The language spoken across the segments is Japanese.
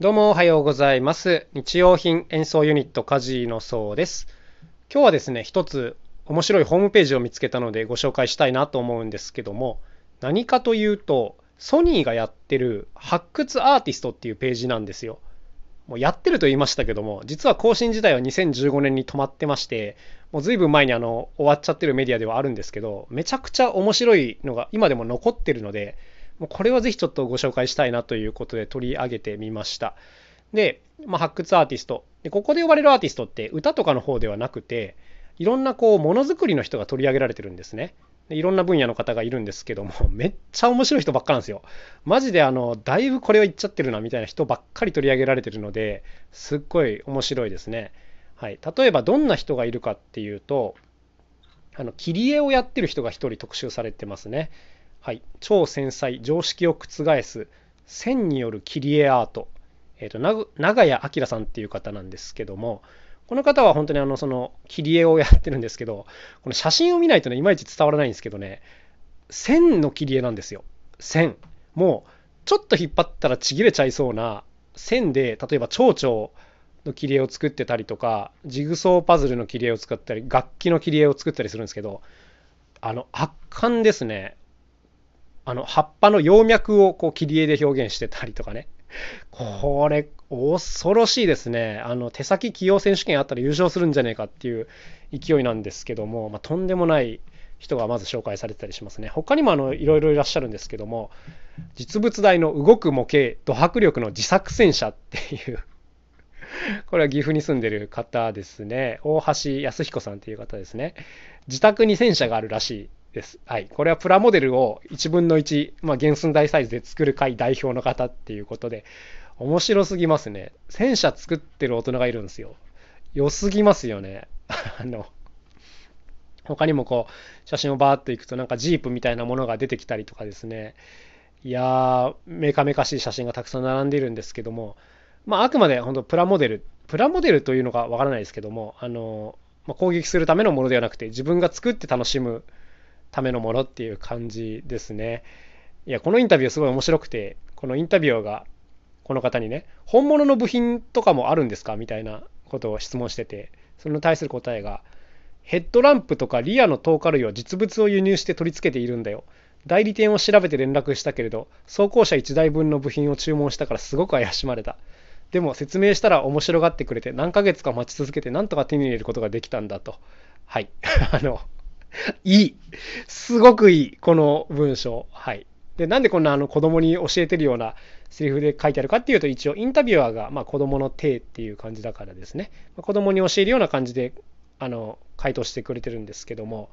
どうもおはようございます。日用品演奏ユニットカジのそうです。今日はですね、一つ面白いホームページを見つけたのでご紹介したいなと思うんですけども、何かというと、ソニーがやってる発掘アーティストっていうページなんですよ。もうやってると言いましたけども、実は更新自体は2015年に止まってまして、もう随分前にあの終わっちゃってるメディアではあるんですけど、めちゃくちゃ面白いのが今でも残ってるので、もうこれはぜひちょっとご紹介したいなということで取り上げてみました。で、まあ、発掘アーティストで。ここで呼ばれるアーティストって歌とかの方ではなくて、いろんなこうものづくりの人が取り上げられてるんですね。でいろんな分野の方がいるんですけども、めっちゃ面白い人ばっかなんですよ。マジであの、だいぶこれは言っちゃってるなみたいな人ばっかり取り上げられてるので、すっごい面白いですね。はい。例えばどんな人がいるかっていうと、あの、切り絵をやってる人が一人特集されてますね。はい、超繊細常識を覆す線による切り絵アート、えーと、長谷明さんっていう方なんですけどもこの方は本当にあのその切り絵をやってるんですけどこの写真を見ないとねいまいち伝わらないんですけどね線の切り絵なんですよ。線もうちょっと引っ張ったらちぎれちゃいそうな線で例えば蝶々の切り絵を作ってたりとかジグソーパズルの切り絵を作ったり楽器の切り絵を作ったりするんですけどあの圧巻ですね。あの葉っぱの葉脈をこう切り絵で表現してたりとかね。これ、恐ろしいですね。あの手先器用選手権あったら優勝するんじゃねえかっていう勢いなんですけども、まあ、とんでもない人がまず紹介されてたりしますね。他にもあのいろいろいらっしゃるんですけども、実物大の動く模型、ド迫力の自作戦車っていう これは岐阜に住んでる方ですね。大橋康彦さんっていう方ですね。自宅に戦車があるらしいです。はい。これはプラモデルを1分の1、まあ、原寸大サイズで作る会代表の方っていうことで、面白すぎますね。戦車作ってる大人がいるんですよ。良すぎますよね。あの、他にもこう、写真をバーっといくとなんかジープみたいなものが出てきたりとかですね。いやー、メカメカしい写真がたくさん並んでいるんですけども、まあ、あくまで本当プラモデル、プラモデルというのがわからないですけども、あの、まあ、攻撃するためのものではなくて、自分が作って楽しむためのものっていう感じですね。いや、このインタビューすごい面白くて、このインタビューがこの方にね、本物の部品とかもあるんですか？みたいなことを質問してて、それに対する答えが、ヘッドランプとかリアの透過類は実物を輸入して取り付けているんだよ。代理店を調べて連絡したけれど、装甲車1台分の部品を注文したからすごく怪しまれた。でも説明したら面白がってくれて何ヶ月か待ち続けてなんとか手に入れることができたんだと。はい。あの、いい。すごくいい。この文章。はい。で、なんでこんなあの子供に教えてるようなセリフで書いてあるかっていうと、一応インタビュアーがまあ子供の手っていう感じだからですね。ま子供に教えるような感じで、あの、回答してくれてるんですけども、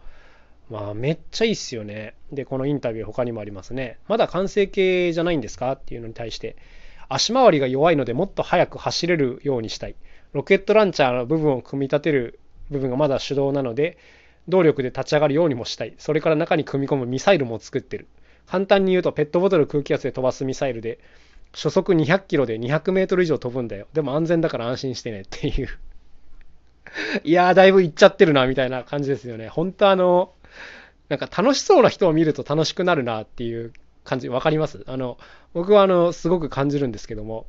まあめっちゃいいっすよね。で、このインタビュー他にもありますね。まだ完成形じゃないんですかっていうのに対して、足回りが弱いのでもっと速く走れるようにしたい。ロケットランチャーの部分を組み立てる部分がまだ手動なので、動力で立ち上がるようにもしたい。それから中に組み込むミサイルも作ってる。簡単に言うと、ペットボトル空気圧で飛ばすミサイルで、初速200キロで200メートル以上飛ぶんだよ。でも安全だから安心してねっていう。いやー、だいぶいっちゃってるな、みたいな感じですよね。本当あの、なんか楽しそうな人を見ると楽しくなるなっていう感じ、わかります？あの、僕はあの、すごく感じるんですけども、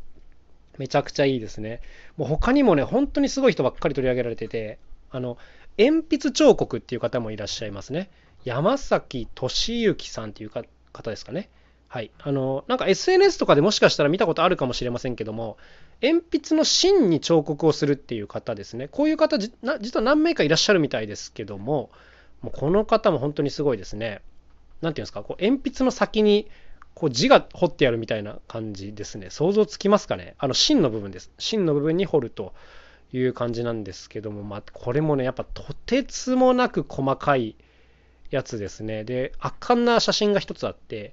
めちゃくちゃいいですね。もう他にもね、本当にすごい人ばっかり取り上げられてて、あの、鉛筆彫刻っていう方もいらっしゃいますね。山崎俊之さんっていう方ですかね。はい。あの、なんか SNS とかでもしかしたら見たことあるかもしれませんけども、鉛筆の芯に彫刻をするっていう方ですね。こういう方、実は何名かいらっしゃるみたいですけども、もうこの方も本当にすごいですね。なんていうんですか、こう鉛筆の先にこう字が彫ってあるみたいな感じですね。想像つきますかねあの芯の部分です。芯の部分に彫るという感じなんですけども、まあ、これもね、やっぱとてつもなく細かいやつですね。で、圧巻な写真が一つあって、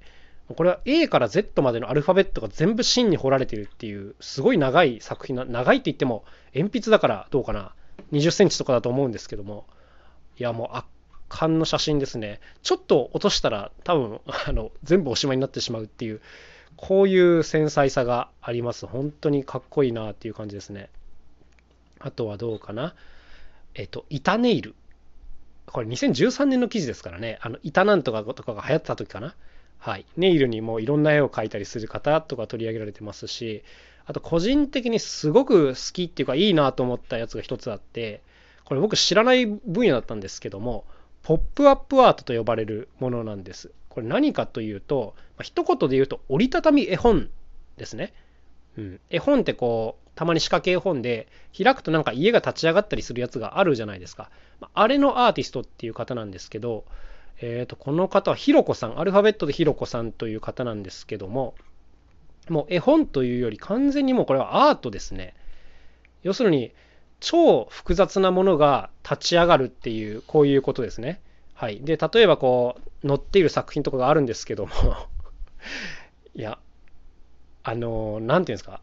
これは A から Z までのアルファベットが全部芯に彫られてるっていう、すごい長い作品な、長いって言っても、鉛筆だからどうかな、20センチとかだと思うんですけども、いや、もう圧巻の写真ですね。ちょっと落としたら多分、あの、全部おしまいになってしまうっていう、こういう繊細さがあります。本当にかっこいいなっていう感じですね。あとはどうかな？えっと、板ネイル。これ2013年の記事ですからね。あの、板なんとかとかが流行ってた時かな。はい、ネイルにもいろんな絵を描いたりする方とか取り上げられてますしあと個人的にすごく好きっていうかいいなと思ったやつが一つあってこれ僕知らない分野だったんですけどもポップアップアートと呼ばれるものなんですこれ何かというと、まあ、一言で言うと折りたたみ絵本ですね、うん、絵本ってこうたまに仕掛け絵本で開くとなんか家が立ち上がったりするやつがあるじゃないですか。あれのアーティストっていう方なんですけど、えー、とこの方はひろこさん、アルファベットでひろこさんという方なんですけども、もう絵本というより完全にもうこれはアートですね。要するに超複雑なものが立ち上がるっていうこういうことですね。はい。で、例えばこう載っている作品とかがあるんですけども いや、あの、なんていうんですか。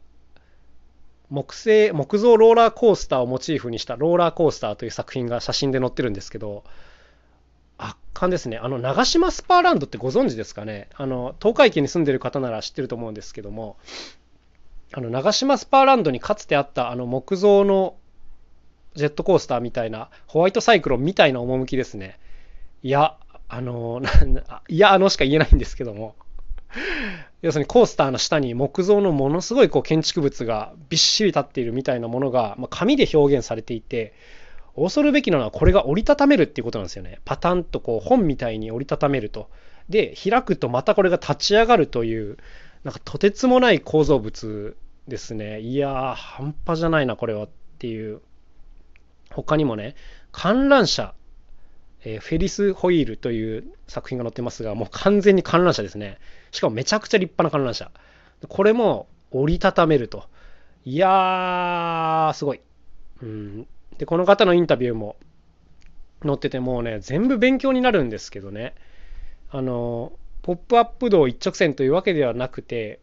木製、木造ローラーコースターをモチーフにしたローラーコースターという作品が写真で載ってるんですけど、圧巻ですね。あの、長島スパーランドってご存知ですかね？あの、東海圏に住んでる方なら知ってると思うんですけども、あの、長島スパーランドにかつてあったあの木造のジェットコースターみたいな、ホワイトサイクロンみたいな趣ですね。いや、あの、いや、あのしか言えないんですけども、要するにコースターの下に木造のものすごいこう建築物がびっしり立っているみたいなものが、まあ、紙で表現されていて、恐るべきなのはこれが折りたためるっていうことなんですよね。パタンとこう本みたいに折りたためると。で、開くとまたこれが立ち上がるという、なんかとてつもない構造物ですね。いやー、半端じゃないな、これはっていう。他にもね、観覧車、えー、フェリス・ホイールという作品が載ってますが、もう完全に観覧車ですね。しかもめちゃくちゃ立派な観覧車。これも折りたためると。いやー、すごい。うん、で、この方のインタビューも載ってて、もうね、全部勉強になるんですけどね。あの、ポップアップ道一直線というわけではなくて、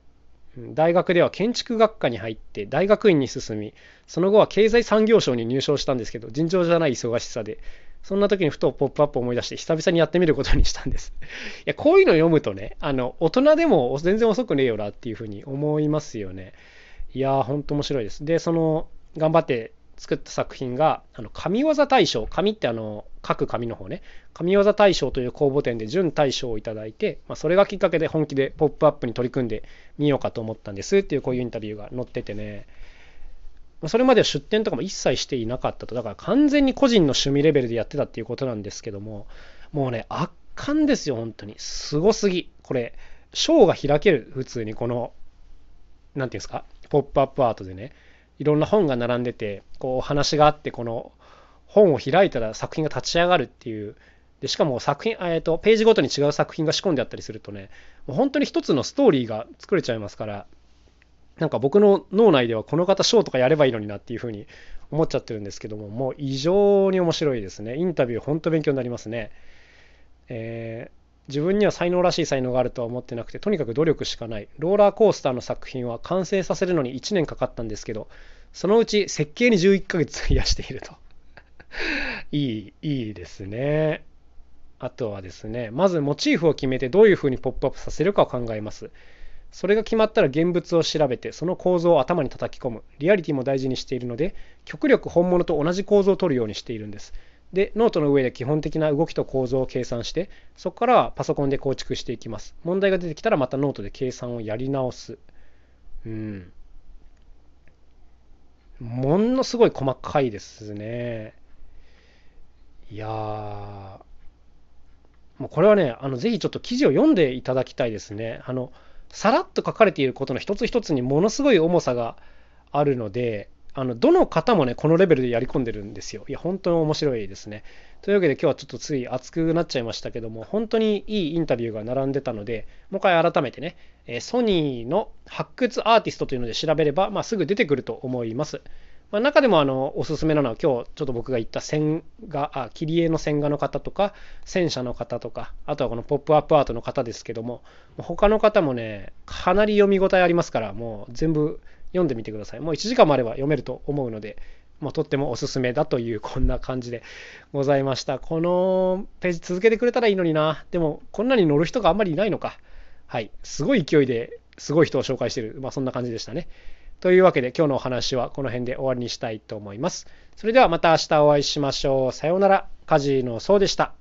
大学では建築学科に入って大学院に進みその後は経済産業省に入省したんですけど尋常じゃない忙しさでそんな時にふとポップアップを思い出して久々にやってみることにしたんです。いやこういうの読むとねあの大人でも全然遅くねえよなっていうふうに思いますよね。いやーほんと面白いです。でその頑張って作った作品が、あの神業大賞、紙ってあの、各紙の方ね、神業大賞という公募展で準大賞をいただいて、まあ、それがきっかけで本気でポップアップに取り組んでみようかと思ったんですっていうこういうインタビューが載っててね、それまでは出展とかも一切していなかったと、だから完全に個人の趣味レベルでやってたっていうことなんですけども、もうね、圧巻ですよ、本当に。すごすぎ。これ、賞が開ける、普通にこの、なんていうんですか、ポップアップアートでね。いろんな本が並んでてこう話があってこの本を開いたら作品が立ち上がるっていうでしかも作品、えーと、ページごとに違う作品が仕込んであったりするとねもう本当に一つのストーリーが作れちゃいますからなんか僕の脳内ではこの方ショーとかやればいいのになっていうふうに思っちゃってるんですけどももう異常に面白いですね。インタビュー本当勉強になりますね、えー自分には才能らしい才能があるとは思ってなくてとにかく努力しかない。ローラーコースターの作品は完成させるのに1年かかったんですけどそのうち設計に11ヶ月費やしていると。いいいいですね。あとはですねまずモチーフを決めてどういうふうにポップアップさせるかを考えます。それが決まったら現物を調べてその構造を頭に叩き込むリアリティも大事にしているので極力本物と同じ構造を取るようにしているんですで、ノートの上で基本的な動きと構造を計算して、そこからパソコンで構築していきます。問題が出てきたらまたノートで計算をやり直す。うん。ものすごい細かいですね。いやー、もうこれはね、あのぜひちょっと記事を読んでいただきたいですね。あの、さらっと書かれていることの一つ一つにものすごい重さがあるので、あのどの方もね、このレベルでやり込んでるんですよ。いや、本当に面白いですね。というわけで今日はちょっとつい熱くなっちゃいましたけども、本当にいいインタビューが並んでたので、もう一回改めてね、ソニーの発掘アーティストというので調べれば、まあ、すぐ出てくると思います。まあ、中でもあのおすすめなのは今日ちょっと僕が言った線画、あ切り絵の線画の方とか、戦車の方とか、あとはこのポップアップアートの方ですけども、他の方もね、かなり読み応えありますから、もう全部読んでみてください。もう1時間もあれば読めると思うので、もうとってもおすすめだというこんな感じで ございました。このページ続けてくれたらいいのにな。でもこんなに乗る人があんまりいないのか。はい。すごい勢いですごい人を紹介してる。まあそんな感じでしたね。というわけで今日のお話はこの辺で終わりにしたいと思います。それではまた明日お会いしましょう。さようなら。カジノそうでした。